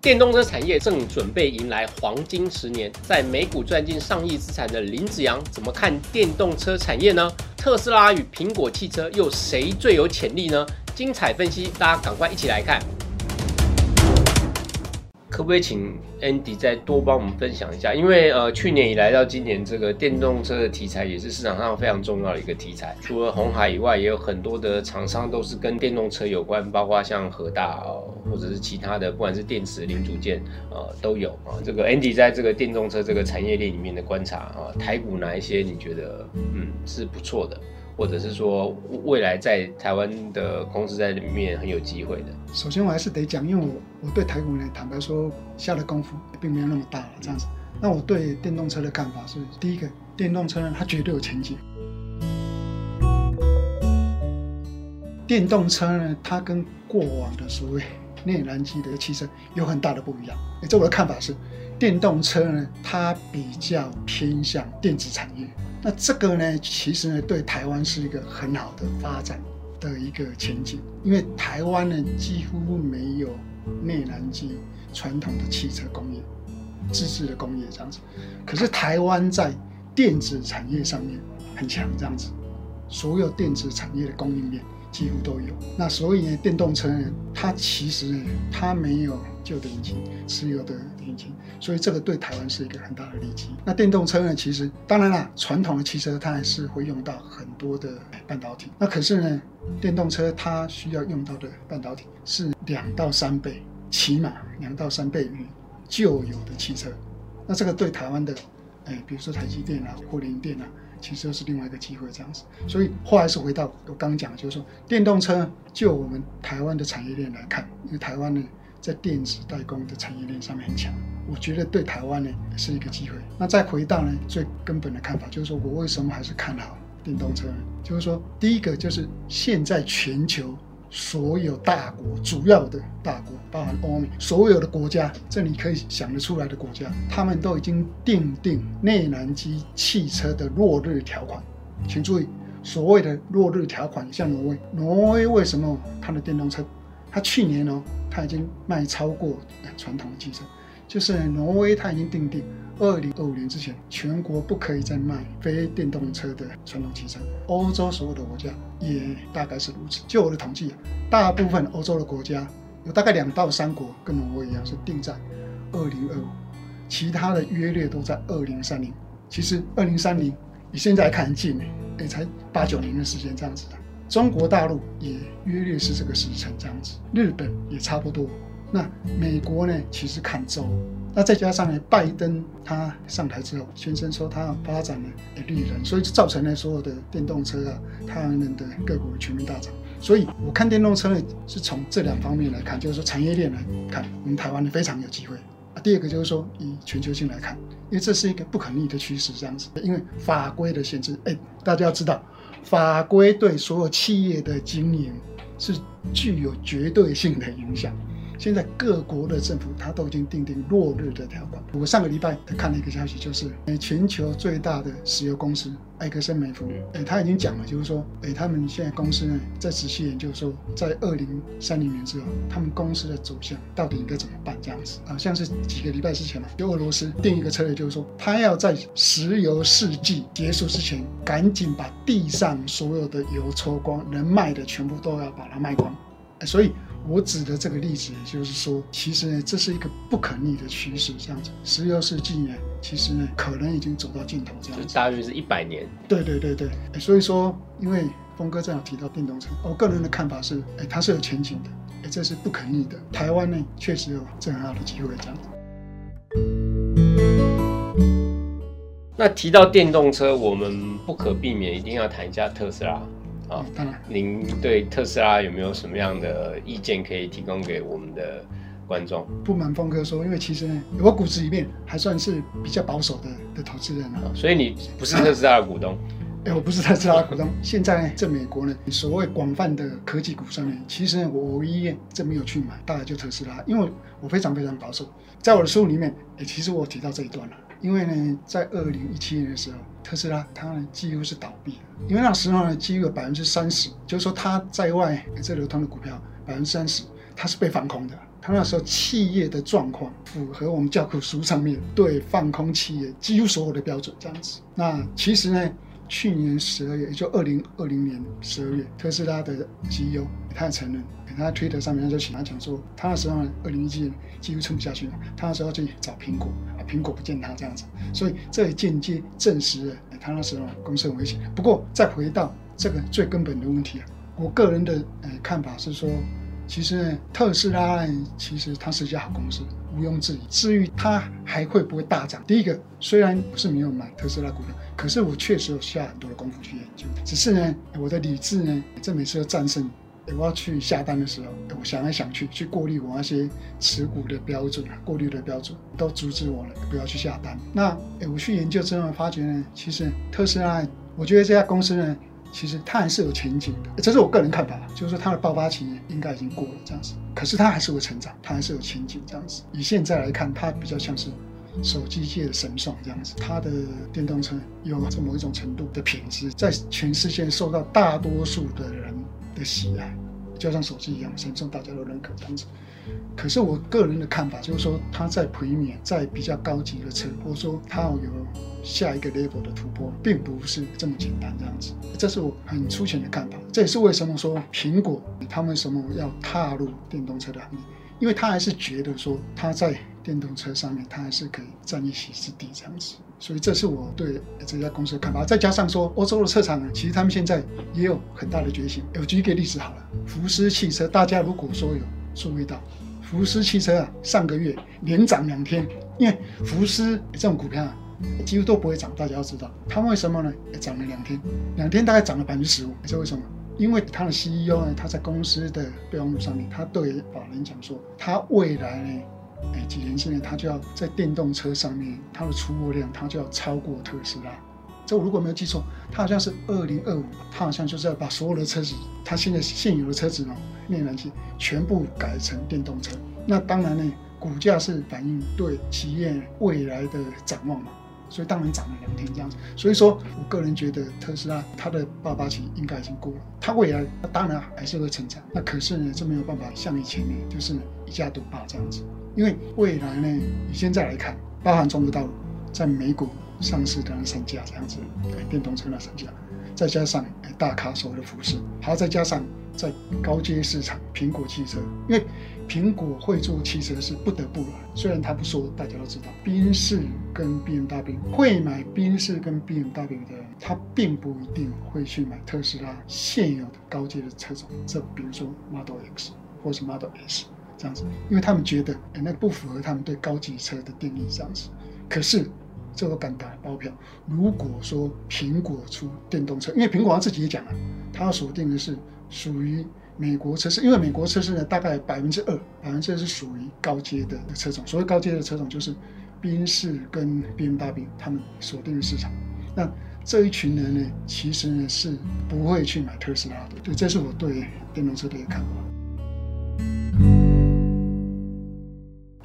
电动车产业正准备迎来黄金十年，在美股赚进上亿资产的林子阳怎么看电动车产业呢？特斯拉与苹果汽车又谁最有潜力呢？精彩分析，大家赶快一起来看。可不可以请 Andy 再多帮我们分享一下？因为呃，去年以来到今年，这个电动车的题材也是市场上非常重要的一个题材。除了红海以外，也有很多的厂商都是跟电动车有关，包括像和大哦，或者是其他的，不管是电池零组件呃都有啊。这个 Andy 在这个电动车这个产业链里面的观察啊，台股哪一些你觉得嗯是不错的？或者是说未来在台湾的公司在里面很有机会的。首先我还是得讲，因为我我对台股呢，坦白说下的功夫并没有那么大了，这样子。那我对电动车的看法是，第一个，电动车呢它绝对有前景。电动车呢，它跟过往的所谓内燃机的汽车有很大的不一样。这我的看法是，电动车呢它比较偏向电子产业。那这个呢，其实呢，对台湾是一个很好的发展的一个前景，因为台湾呢几乎没有内燃机传统的汽车工业、自制的工业这样子，可是台湾在电子产业上面很强这样子，所有电子产业的供应链。几乎都有，那所以呢，电动车呢，它其实呢，它没有旧的引擎，持有的引擎，所以这个对台湾是一个很大的利基。那电动车呢，其实当然啦，传统的汽车它还是会用到很多的半导体，那可是呢，电动车它需要用到的半导体是两到三倍，起码两到三倍于旧有的汽车。那这个对台湾的，哎，比如说台积电啊，或联电啊。其实是另外一个机会，这样子。所以话还是回到我刚讲，就是说电动车，就我们台湾的产业链来看，因为台湾呢在电子代工的产业链上面很强，我觉得对台湾呢是一个机会。那再回到呢最根本的看法，就是说我为什么还是看好电动车？就是说第一个就是现在全球。所有大国，主要的大国，包含欧美所有的国家，这你可以想得出来的国家，他们都已经订定内燃机汽车的落日条款。请注意，所谓的落日条款，像挪威，挪威为什么它的电动车，它去年呢，它已经卖超过传统的汽车。就是挪威，它已经定定，二零二五年之前，全国不可以再卖非电动车的传统汽车。欧洲所有的国家也大概是如此。就我的统计，大部分欧洲的国家有大概两到三国跟挪威一样是定在二零二五，其他的约略都在二零三零。其实二零三零，你现在看很近也才八九年的时间这样子的。中国大陆也约略是这个时辰这样子，日本也差不多。那美国呢？其实看州，那再加上呢，拜登他上台之后，宣称说他发展了绿能，所以就造成了所有的电动车啊，太阳能的个股全面大涨。所以我看电动车呢，是从这两方面来看，就是说产业链来看，我们台湾呢非常有机会啊。第二个就是说，以全球性来看，因为这是一个不可逆的趋势，这样子，因为法规的限制，哎，大家要知道，法规对所有企业的经营是具有绝对性的影响。现在各国的政府，它都已经订定落日的条款。我上个礼拜看了一个消息，就是，诶，全球最大的石油公司埃克森美孚，诶，他已经讲了，就是说，诶，他们现在公司呢，在仔细研究说，在二零三零年之后，他们公司的走向到底应该怎么办？这样子，啊，像是几个礼拜之前嘛，就俄罗斯定一个策略，就是说，他要在石油世纪结束之前，赶紧把地上所有的油抽光，能卖的全部都要把它卖光，所以。我指的这个例子，就是说，其实呢，这是一个不可逆的趋势，这样子。石油世纪呢，其实呢，可能已经走到尽头，这样子。大约是一百年。对对对对。所以说，因为峰哥正好提到电动车，我个人的看法是，哎，它是有前景的，哎，这是不可逆的。台湾呢，确实有这样的机会，这样子。那提到电动车，我们不可避免一定要谈一下特斯拉。啊，当然。您对特斯拉有没有什么样的意见可以提供给我们的观众？不瞒峰哥说，因为其实呢，我骨子里面还算是比较保守的的投资人啊。所以你不是特斯拉的股东？哎，我不是特斯拉的股东。现在呢在美国呢，所谓广泛的科技股上面，其实呢，我唯一这没有去买，大概就特斯拉，因为我非常非常保守。在我的书里面，哎，其实我提到这一段了。因为呢，在二零一七年的时候，特斯拉它呢几乎是倒闭了。因为那时候呢，几乎有百分之三十，就是说它在外这流通的股票百分之三十，它是被放空的。它那时候企业的状况符合我们教科书上面对放空企业几乎所有的标准这样子。那其实呢，去年十二月，也就二零二零年十二月，特斯拉的 CEO 他也承认，他在推特上面他就请他讲说，他那时候二零一七年几乎撑不下去了，他那时候去找苹果，啊苹果不见他这样子，所以这也间接证实了他那时候公司很危险。不过再回到这个最根本的问题啊，我个人的呃看法是说。其实，特斯拉其实它是一家好公司，毋庸置疑。至于它还会不会大涨，第一个虽然我是没有买特斯拉股票，可是我确实有下很多的功夫去研究。只是呢，我的理智呢，这每次都战胜我要去下单的时候，我想来想去，去过滤我那些持股的标准，过滤的标准都阻止我了，不要去下单。那我去研究之后发觉呢，其实特斯拉，我觉得这家公司呢。其实它还是有前景的，这是我个人看法，就是说它的爆发期应该已经过了这样子，可是它还是会成长，它还是有前景这样子。以现在来看，它比较像是手机界的神送这样子，它的电动车有这么一种程度的品质，在全世界受到大多数的人的喜爱，就像手机一样，神送大家都认可这样子。可是我个人的看法就是说，它在培免在比较高级的车，或者说它有下一个 level 的突破，并不是这么简单这样子。这是我很粗浅的看法。这也是为什么说苹果他们什么要踏入电动车的行业，因为他还是觉得说他在电动车上面，他还是可以占一席之地这样子。所以这是我对这家公司的看法。再加上说欧洲的车厂呢，其实他们现在也有很大的决心。我举一个例子好了，福斯汽车，大家如果说有。注意到，福斯汽车啊，上个月连涨两天。因为福斯这种股票啊，几乎都不会涨。大家要知道，它为什么呢？涨了两天，两天大概涨了百分之十五。你知道为什么？因为他的 CEO 呢，他在公司的备忘录上面，他对法人讲说，他未来呢，哎，几年之内，他就要在电动车上面，他的出货量，他就要超过特斯拉。这我如果没有记错，它好像是二零二五，它好像就是要把所有的车子，它现在现有的车子呢，内燃机全部改成电动车。那当然呢，股价是反映对企业未来的展望嘛，所以当然涨了两天这样子。所以说我个人觉得特斯拉它的爆发期应该已经过了，它未来当然还是会成长。那可是呢，就没有办法像以前呢，就是一家独大这样子。因为未来呢，以现在来看，包含中国大陆在美股。上市的那三家这样子，电动车那三家，再加上大咖所谓的服饰，还要再加上在高阶市场苹果汽车，因为苹果会做汽车是不得不了。虽然他不说，大家都知道，宾士跟 B M W 会买宾士跟 B M W 的，他并不一定会去买特斯拉现有的高阶的车种，这比如说 Model X 或是 Model S 这样子，因为他们觉得哎那不符合他们对高级车的定义这样子。可是。这我敢打包票。如果说苹果出电动车，因为苹果他自己也讲了，他锁定的是属于美国车市，因为美国车市呢大概百分之二，百分之二是属于高阶的车种。所谓高阶的车种，就是宾士跟 B M W 他们锁定的市场。那这一群人呢，其实呢是不会去买特斯拉的。对，这是我对电动车的一个看法。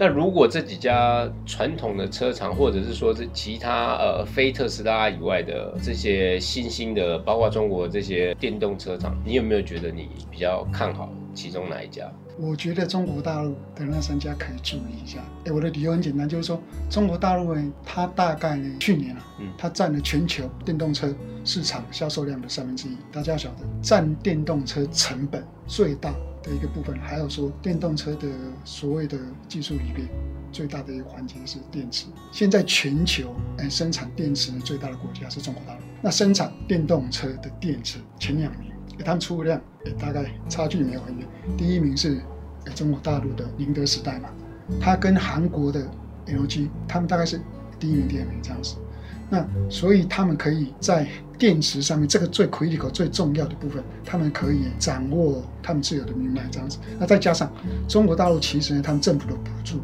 那如果这几家传统的车厂，或者是说是其他呃非特斯拉以外的这些新兴的，包括中国这些电动车厂，你有没有觉得你比较看好其中哪一家？我觉得中国大陆的那三家可以注意一下。哎，我的理由很简单，就是说中国大陆呢，它大概呢去年啊，嗯，它占了全球电动车市场销售量的三分之一。大家晓得，占电动车成本最大。的一个部分，还有说电动车的所谓的技术里面，最大的一个环节是电池。现在全球哎生产电池最大的国家是中国大陆。那生产电动车的电池前两名，他们出货量大概差距没有很远。第一名是中国大陆的宁德时代嘛，它跟韩国的 LG，他们大概是第一名、第二名这样子。那所以他们可以在电池上面这个最 critical 最重要的部分，他们可以掌握他们自有的命脉这样子。那再加上中国大陆其实呢，他们政府的补助，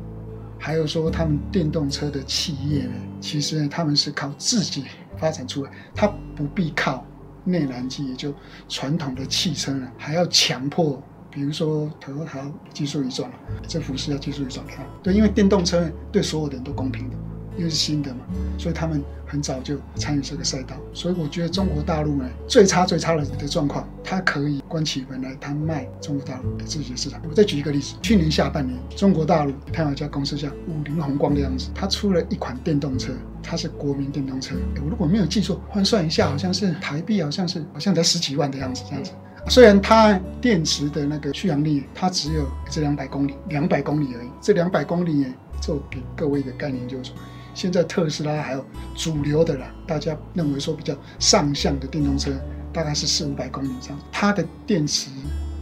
还有说他们电动车的企业呢，其实呢他们是靠自己发展出来，他不必靠内燃机，也就传统的汽车呢，还要强迫，比如说 Toyota 技术移转，政府是要技术移转给他。对，因为电动车对所有人都公平的。因为是新的嘛，所以他们很早就参与这个赛道。所以我觉得中国大陆呢，最差最差的的状况，它可以关起门来，它卖中国大陆的自己的市场。我再举一个例子，去年下半年，中国大陆它有一家公司叫五菱宏光的样子，它出了一款电动车，它是国民电动车。我如果没有记错，换算一下，好像是台币，好像是好像才十几万的样子，这样子。虽然它电池的那个续航力，它只有这两百公里，两百公里而已。这两百公里，就给各位一个概念，就是说，现在特斯拉还有主流的啦，大家认为说比较上相的电动车，大概是四五百公里这样，它的电池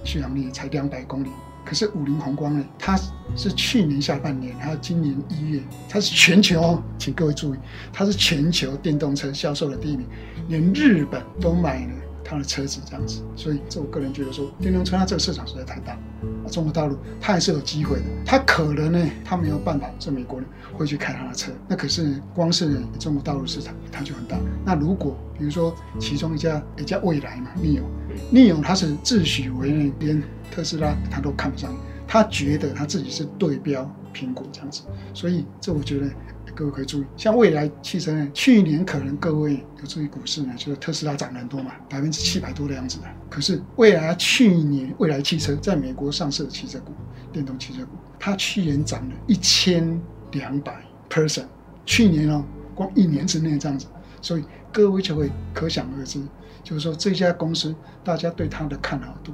续航力才两百公里。可是五菱宏光呢，它是去年下半年，还有今年一月，它是全球，请各位注意，它是全球电动车销售的第一名，连日本都买了。他的车子这样子，所以这我个人觉得说，电动车它这个市场实在太大，啊，中国大陆它还是有机会的。它可能呢，它没有办法在美国呢会去开它的车，那可是光是中国大陆市场它就很大。那如果比如说其中一家一家未来嘛，逆勇，逆勇它是自诩为连特斯拉它都看不上，他觉得他自己是对标苹果这样子，所以这我觉得。各位可以注意，像未来汽车呢，去年可能各位有注意股市呢，就是特斯拉涨很多嘛，百分之七百多的样子的。可是未来去年未来汽车在美国上市的汽车股，电动汽车股，它去年涨了一千两百 percent，去年哦，光一年之内这样子，所以各位就会可想而知，就是说这家公司大家对它的看好度